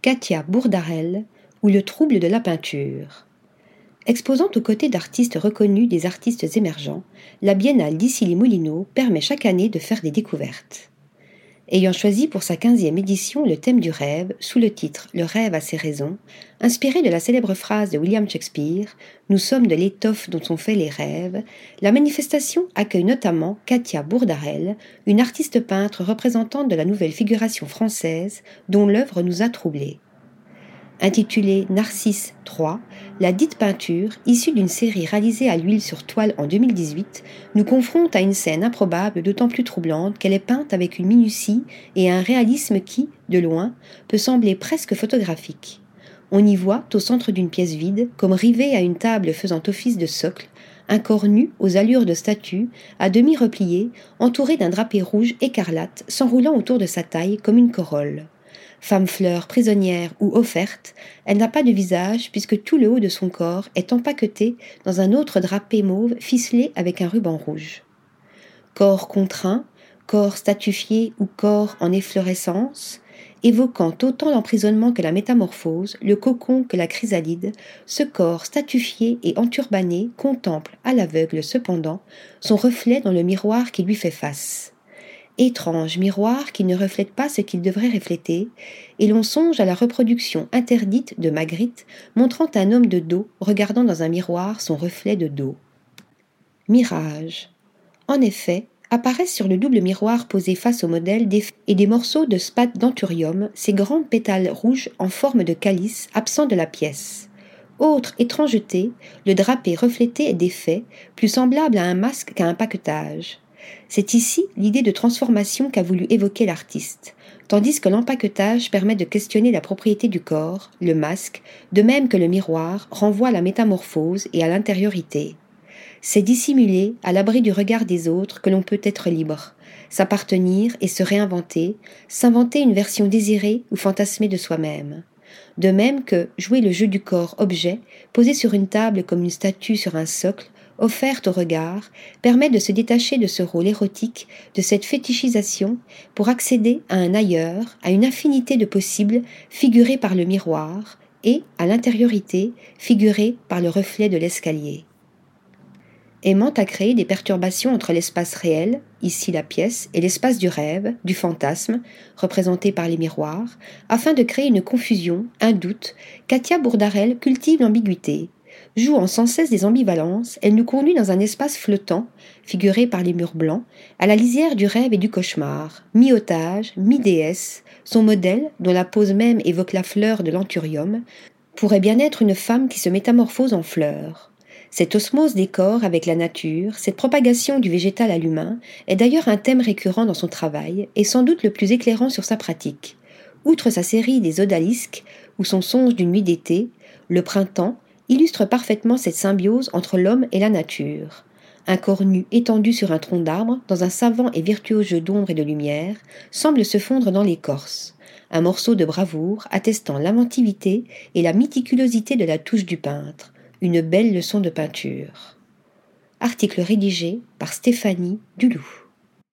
Katia Bourdarel ou Le trouble de la peinture. Exposant aux côtés d'artistes reconnus des artistes émergents, la Biennale d'Issy-les-Moulineaux permet chaque année de faire des découvertes. Ayant choisi pour sa quinzième édition le thème du rêve, sous le titre Le rêve a ses raisons, inspiré de la célèbre phrase de William Shakespeare Nous sommes de l'étoffe dont sont faits les rêves, la manifestation accueille notamment Katia Bourdarel, une artiste peintre représentante de la nouvelle figuration française dont l'œuvre nous a troublés. Intitulée Narcisse III, la dite peinture, issue d'une série réalisée à l'huile sur toile en 2018, nous confronte à une scène improbable d'autant plus troublante qu'elle est peinte avec une minutie et un réalisme qui, de loin, peut sembler presque photographique. On y voit, au centre d'une pièce vide, comme rivé à une table faisant office de socle, un corps nu aux allures de statue, à demi replié, entouré d'un drapé rouge écarlate s'enroulant autour de sa taille comme une corolle. Femme fleur, prisonnière ou offerte, elle n'a pas de visage puisque tout le haut de son corps est empaqueté dans un autre drapé mauve ficelé avec un ruban rouge. Corps contraint, corps statufié ou corps en efflorescence, évoquant autant l'emprisonnement que la métamorphose, le cocon que la chrysalide, ce corps statufié et enturbané contemple à l'aveugle cependant son reflet dans le miroir qui lui fait face étrange miroir qui ne reflète pas ce qu'il devrait refléter, et l'on songe à la reproduction interdite de Magritte montrant un homme de dos regardant dans un miroir son reflet de dos. Mirage. En effet, apparaissent sur le double miroir posé face au modèle des et des morceaux de spate d'anthurium, ces grands pétales rouges en forme de calice absents de la pièce. Autre étrangeté, le drapé reflété est défait, plus semblable à un masque qu'à un paquetage. C'est ici l'idée de transformation qu'a voulu évoquer l'artiste, tandis que l'empaquetage permet de questionner la propriété du corps, le masque, de même que le miroir renvoie à la métamorphose et à l'intériorité. C'est dissimuler, à l'abri du regard des autres, que l'on peut être libre, s'appartenir et se réinventer, s'inventer une version désirée ou fantasmée de soi-même. De même que jouer le jeu du corps objet, posé sur une table comme une statue sur un socle, offerte au regard, permet de se détacher de ce rôle érotique, de cette fétichisation, pour accéder à un ailleurs, à une infinité de possibles figurés par le miroir, et, à l'intériorité, figurés par le reflet de l'escalier. Aimant à créer des perturbations entre l'espace réel, ici la pièce, et l'espace du rêve, du fantasme, représenté par les miroirs, afin de créer une confusion, un doute, Katia Bourdarel cultive l'ambiguïté, Jouant sans cesse des ambivalences, elle nous conduit dans un espace flottant, figuré par les murs blancs, à la lisière du rêve et du cauchemar, mi-otage, mi-déesse, son modèle, dont la pose même évoque la fleur de l'anthurium, pourrait bien être une femme qui se métamorphose en fleur. Cette osmose des corps avec la nature, cette propagation du végétal à l'humain, est d'ailleurs un thème récurrent dans son travail et sans doute le plus éclairant sur sa pratique. Outre sa série des odalisques, ou son songe d'une nuit d'été, le printemps, illustre parfaitement cette symbiose entre l'homme et la nature. Un corps nu étendu sur un tronc d'arbre, dans un savant et virtuose jeu d'ombre et de lumière, semble se fondre dans l'écorce. Un morceau de bravoure attestant l'inventivité et la méticulosité de la touche du peintre. Une belle leçon de peinture. Article rédigé par Stéphanie Duloup.